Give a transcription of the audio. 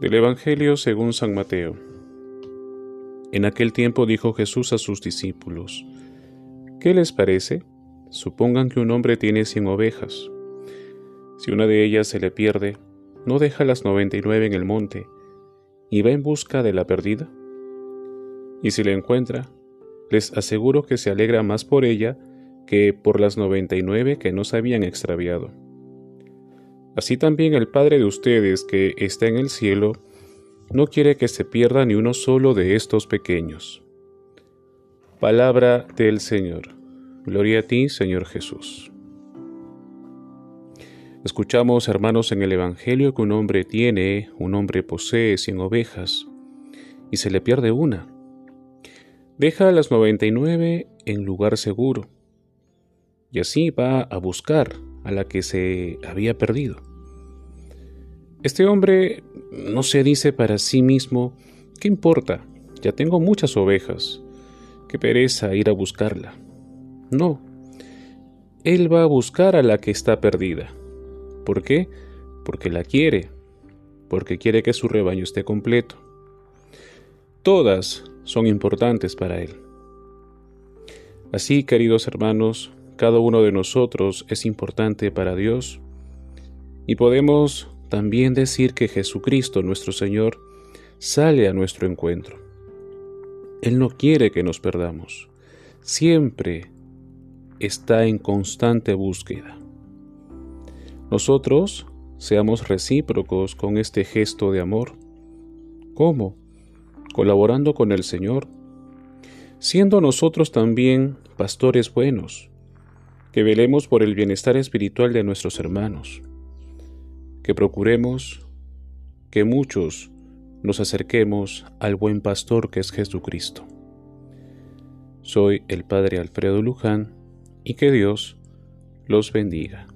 Del Evangelio según San Mateo. En aquel tiempo dijo Jesús a sus discípulos, ¿qué les parece? Supongan que un hombre tiene cien ovejas. Si una de ellas se le pierde, ¿no deja las noventa y nueve en el monte y va en busca de la perdida? Y si la encuentra, les aseguro que se alegra más por ella que por las noventa y nueve que no se habían extraviado. Así también el Padre de ustedes que está en el cielo no quiere que se pierda ni uno solo de estos pequeños. Palabra del Señor. Gloria a ti, Señor Jesús. Escuchamos, hermanos, en el Evangelio que un hombre tiene, un hombre posee cien ovejas, y se le pierde una. Deja las noventa y nueve en lugar seguro, y así va a buscar a la que se había perdido. Este hombre no se dice para sí mismo, ¿qué importa? Ya tengo muchas ovejas. Qué pereza ir a buscarla. No, él va a buscar a la que está perdida. ¿Por qué? Porque la quiere, porque quiere que su rebaño esté completo. Todas son importantes para él. Así, queridos hermanos, cada uno de nosotros es importante para Dios y podemos también decir que Jesucristo nuestro Señor sale a nuestro encuentro. Él no quiere que nos perdamos, siempre está en constante búsqueda. Nosotros seamos recíprocos con este gesto de amor. ¿Cómo? Colaborando con el Señor, siendo nosotros también pastores buenos, que velemos por el bienestar espiritual de nuestros hermanos, que procuremos que muchos nos acerquemos al buen pastor que es Jesucristo. Soy el Padre Alfredo Luján y que Dios los bendiga.